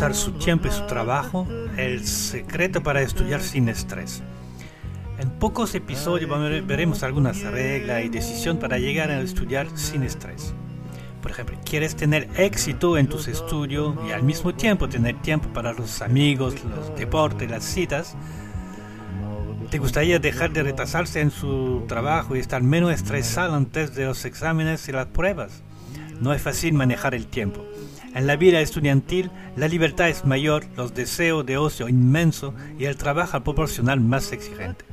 organizar su tiempo y su trabajo, el secreto para estudiar sin estrés. En pocos episodios veremos algunas reglas y decisiones para llegar a estudiar sin estrés. Por ejemplo, quieres tener éxito en tus estudios y al mismo tiempo tener tiempo para los amigos, los deportes, las citas. ¿Te gustaría dejar de retrasarse en su trabajo y estar menos estresado antes de los exámenes y las pruebas? No es fácil manejar el tiempo. En la vida estudiantil, la libertad es mayor, los deseos de ocio inmenso y el trabajo proporcional más exigente.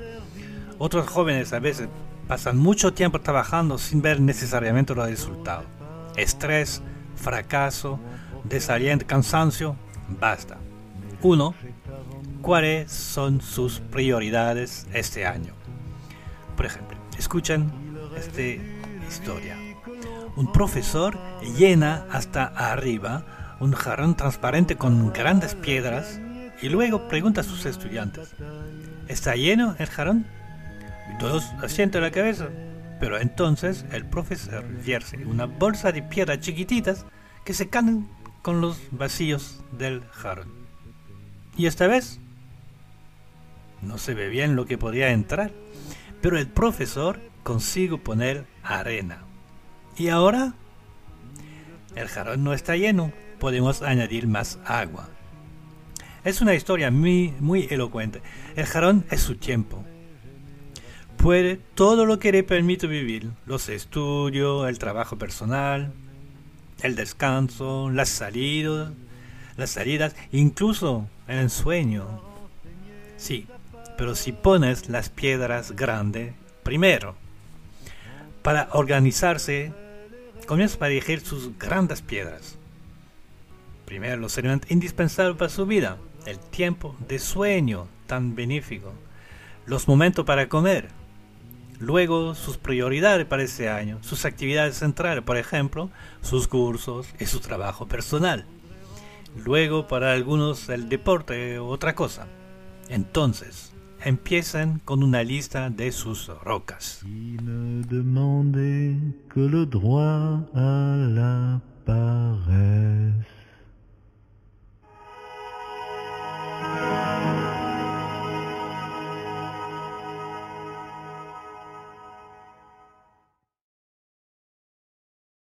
Otros jóvenes a veces pasan mucho tiempo trabajando sin ver necesariamente los resultados. Estrés, fracaso, desaliento, cansancio, basta. Uno, ¿cuáles son sus prioridades este año? Por ejemplo, escuchen esta historia. Un profesor llena hasta arriba un jarrón transparente con grandes piedras y luego pregunta a sus estudiantes, ¿está lleno el jarrón? Y todos asientan la cabeza. Pero entonces el profesor vierte una bolsa de piedras chiquititas que se caen con los vacíos del jarrón. Y esta vez no se ve bien lo que podía entrar, pero el profesor consigo poner arena. Y ahora el jarrón no está lleno, podemos añadir más agua. Es una historia muy, muy elocuente. El jarrón es su tiempo. Puede todo lo que le permite vivir, los estudios, el trabajo personal, el descanso, las salidas, las salidas, incluso el sueño. Sí, pero si pones las piedras grandes primero, para organizarse comienza a dirigir sus grandes piedras. Primero los elementos indispensables para su vida, el tiempo de sueño tan benéfico, los momentos para comer, luego sus prioridades para ese año, sus actividades centrales, por ejemplo, sus cursos y su trabajo personal, luego para algunos el deporte u otra cosa. Entonces, empiezan con una lista de sus rocas. que le droit à la paresse.